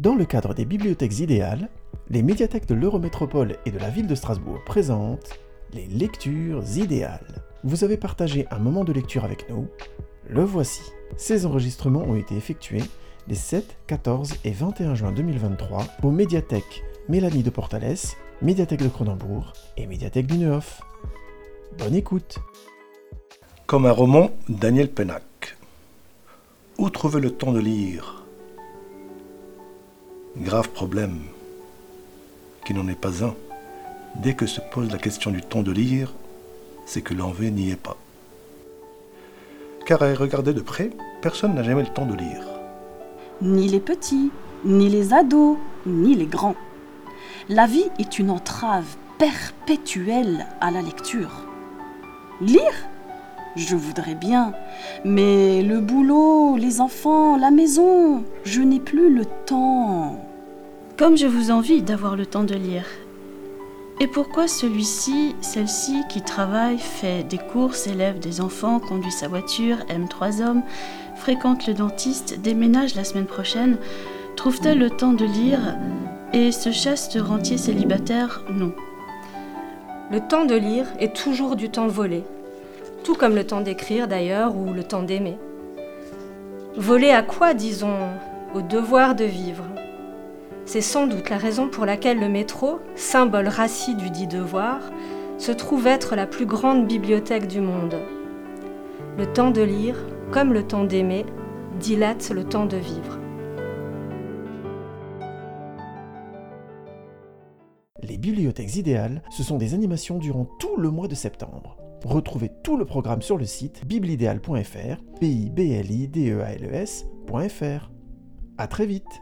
Dans le cadre des bibliothèques idéales, les médiathèques de l'Eurométropole et de la ville de Strasbourg présentent les lectures idéales. Vous avez partagé un moment de lecture avec nous, le voici. Ces enregistrements ont été effectués les 7, 14 et 21 juin 2023 aux médiathèques Mélanie de Portales, médiathèque de Cronenbourg et médiathèque du Neuf. Bonne écoute Comme un roman, Daniel Pennac. Où trouver le temps de lire? Grave problème, qui n'en est pas un. Dès que se pose la question du temps de lire, c'est que l'envie n'y est pas. Car à regarder de près, personne n'a jamais le temps de lire. Ni les petits, ni les ados, ni les grands. La vie est une entrave perpétuelle à la lecture. Lire Je voudrais bien, mais le boulot, les enfants, la maison, je n'ai plus le temps. Comme je vous envie d'avoir le temps de lire. Et pourquoi celui-ci, celle-ci qui travaille, fait des courses, élève des enfants, conduit sa voiture, aime trois hommes, fréquente le dentiste, déménage la semaine prochaine, trouve-t-elle le temps de lire et ce chaste rentier célibataire, non? Le temps de lire est toujours du temps volé, tout comme le temps d'écrire d'ailleurs ou le temps d'aimer. Volé à quoi, disons Au devoir de vivre? C'est sans doute la raison pour laquelle le métro, symbole rassis du dit devoir, se trouve être la plus grande bibliothèque du monde. Le temps de lire, comme le temps d'aimer, dilate le temps de vivre. Les bibliothèques idéales, ce sont des animations durant tout le mois de septembre. Retrouvez tout le programme sur le site biblideal.fr, b i b l i d e a l e. À très vite.